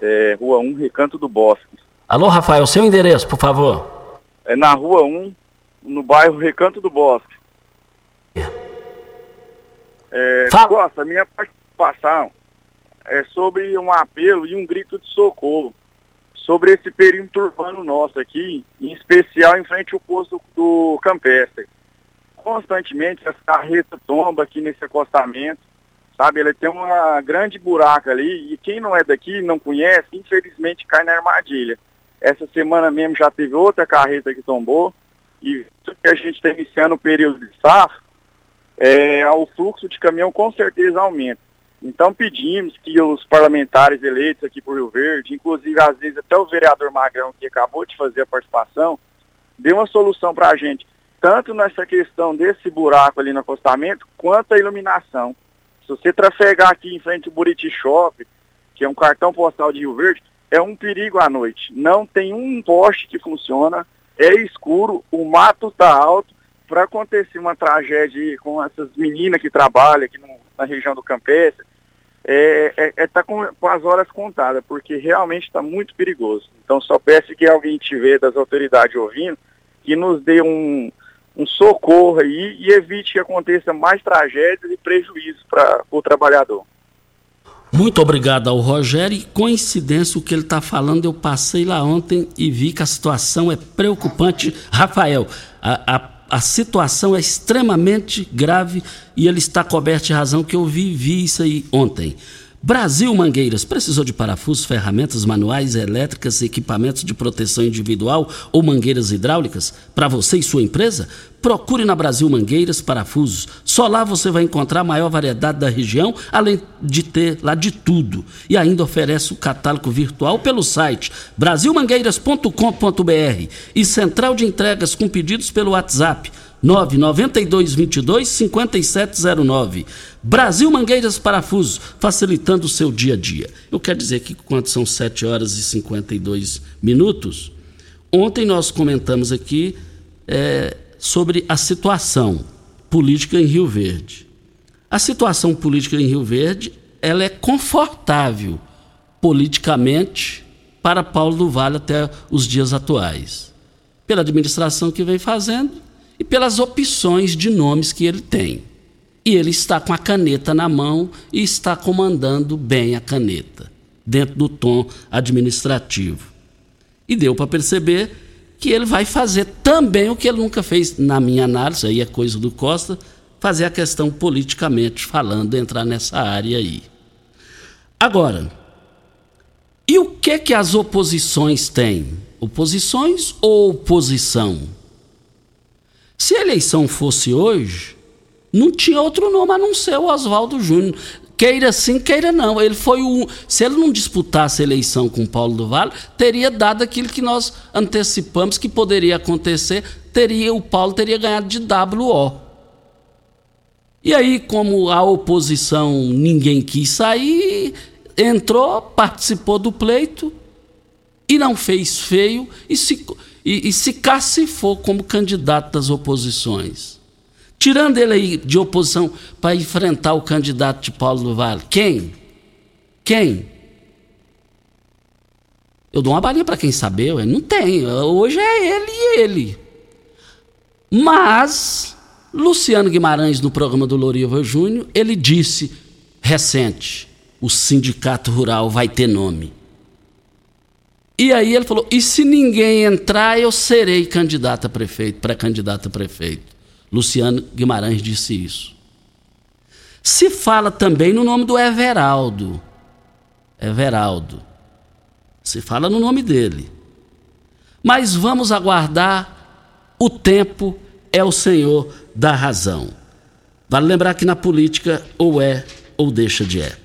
É Rua 1, Recanto do Bosque. Alô, Rafael, seu endereço, por favor. É na Rua 1, no bairro Recanto do Bosque. É, Fala. Costa, minha participação é sobre um apelo e um grito de socorro sobre esse perímetro urbano nosso aqui, em especial em frente ao posto do Campestre. Constantemente as carretas tombam aqui nesse acostamento, sabe? Ele tem uma grande buraca ali e quem não é daqui, não conhece, infelizmente cai na armadilha. Essa semana mesmo já teve outra carreta que tombou e que a gente está iniciando o período de safra, é, o fluxo de caminhão com certeza aumenta. Então pedimos que os parlamentares eleitos aqui por Rio Verde, inclusive às vezes até o vereador Magrão que acabou de fazer a participação, dê uma solução para a gente, tanto nessa questão desse buraco ali no acostamento, quanto a iluminação. Se você trafegar aqui em frente ao Buriti Shop, que é um cartão postal de Rio Verde, é um perigo à noite. Não tem um poste que funciona, é escuro, o mato está alto. Para acontecer uma tragédia com essas meninas que trabalham aqui no, na região do Campestre, é, é, é tá com, com, as horas contadas, porque realmente está muito perigoso. Então só peço que alguém tiver das autoridades ouvindo, que nos dê um, um socorro aí e evite que aconteça mais tragédias e prejuízos para o trabalhador. Muito obrigado ao Rogério. E coincidência, o que ele está falando, eu passei lá ontem e vi que a situação é preocupante. Rafael, a, a, a situação é extremamente grave e ele está coberto de razão que eu vi isso aí ontem. Brasil Mangueiras precisou de parafusos, ferramentas manuais, elétricas, equipamentos de proteção individual ou mangueiras hidráulicas para você e sua empresa? Procure na Brasil Mangueiras Parafusos. Só lá você vai encontrar a maior variedade da região, além de ter lá de tudo. E ainda oferece o catálogo virtual pelo site brasilmangueiras.com.br e central de entregas com pedidos pelo WhatsApp 992 22 5709. Brasil Mangueiras Parafusos, facilitando o seu dia a dia. Eu quero dizer que quando são 7 horas e 52 minutos, ontem nós comentamos aqui é, sobre a situação política em Rio Verde. A situação política em Rio Verde ela é confortável politicamente para Paulo do Vale até os dias atuais. Pela administração que vem fazendo, e pelas opções de nomes que ele tem. E ele está com a caneta na mão e está comandando bem a caneta, dentro do tom administrativo. E deu para perceber que ele vai fazer também o que ele nunca fez, na minha análise, aí é coisa do Costa, fazer a questão politicamente falando, entrar nessa área aí. Agora, e o que que as oposições têm? Oposições ou oposição? Se a eleição fosse hoje, não tinha outro nome a não ser o Oswaldo Júnior. Queira sim, queira não. Ele foi o. Se ele não disputasse a eleição com Paulo do Vale, teria dado aquilo que nós antecipamos que poderia acontecer. Teria o Paulo teria ganhado de WO. E aí, como a oposição ninguém quis sair, entrou, participou do pleito e não fez feio e se e, e se cacifou como candidato das oposições. Tirando ele aí de oposição para enfrentar o candidato de Paulo do Vale. Quem? Quem? Eu dou uma balinha para quem saber, ué. não tem. Hoje é ele e ele. Mas Luciano Guimarães, no programa do Loriva Júnior, ele disse recente: o sindicato rural vai ter nome. E aí ele falou: e se ninguém entrar, eu serei candidato a prefeito, pré-candidato a prefeito. Luciano Guimarães disse isso. Se fala também no nome do Everaldo. Everaldo. Se fala no nome dele. Mas vamos aguardar. O tempo é o senhor da razão. Vale lembrar que na política ou é ou deixa de é.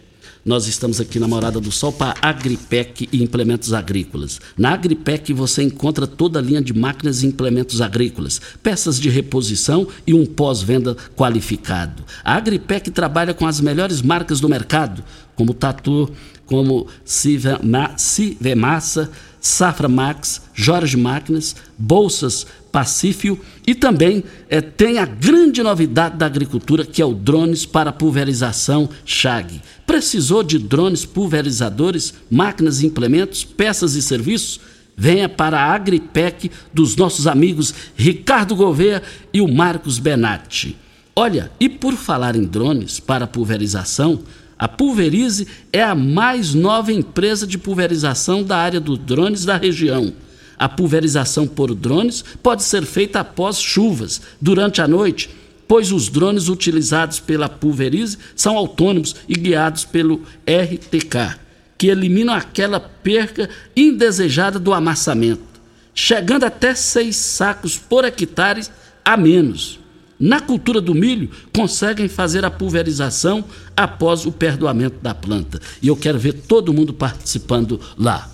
Nós estamos aqui na Morada do Sol para Agripec e implementos agrícolas. Na Agripec você encontra toda a linha de máquinas e implementos agrícolas, peças de reposição e um pós-venda qualificado. A Agripec trabalha com as melhores marcas do mercado, como Tatu, como Civemassa, Safra Max, Jorge Máquinas, Bolsas Pacífio e também é, tem a grande novidade da agricultura que é o drones para pulverização Chag. Precisou de drones pulverizadores, máquinas e implementos, peças e serviços? Venha para a Agripec dos nossos amigos Ricardo Gouveia e o Marcos Benatti. Olha, e por falar em drones para pulverização, A Pulverize é a mais nova empresa de pulverização da área dos drones da região. A pulverização por drones pode ser feita após chuvas, durante a noite, pois os drones utilizados pela Pulverize são autônomos e guiados pelo RTK, que eliminam aquela perca indesejada do amassamento, chegando até seis sacos por hectare a menos. Na cultura do milho, conseguem fazer a pulverização após o perdoamento da planta. E eu quero ver todo mundo participando lá.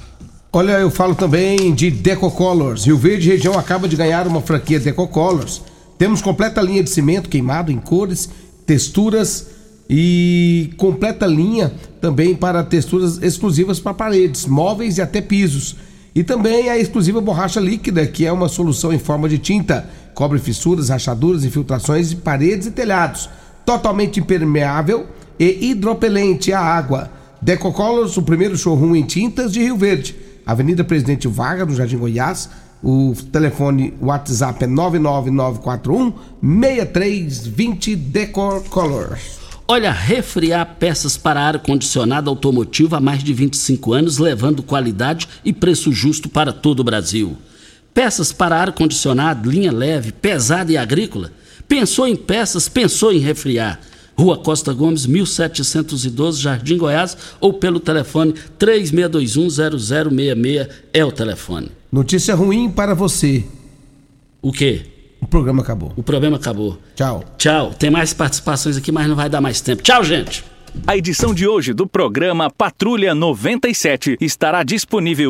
Olha, eu falo também de Decocolors. Rio Verde região acaba de ganhar uma franquia Decocolors. Temos completa linha de cimento queimado em cores, texturas e completa linha também para texturas exclusivas para paredes, móveis e até pisos. E também a exclusiva borracha líquida, que é uma solução em forma de tinta, cobre fissuras, rachaduras, infiltrações de paredes e telhados, totalmente impermeável e hidropelente à água. Decocolors, o primeiro showroom em tintas de Rio Verde. Avenida Presidente Vargas, no Jardim Goiás. O telefone WhatsApp é 99941 6320 Decocolors. Olha, refriar peças para ar-condicionado automotivo há mais de 25 anos, levando qualidade e preço justo para todo o Brasil. Peças para ar-condicionado, linha leve, pesada e agrícola. Pensou em peças, pensou em refriar. Rua Costa Gomes, 1712, Jardim Goiás, ou pelo telefone 36210066 é o telefone. Notícia ruim para você. O quê? O programa acabou. O programa acabou. Tchau. Tchau. Tem mais participações aqui, mas não vai dar mais tempo. Tchau, gente. A edição de hoje do programa Patrulha 97 estará disponível em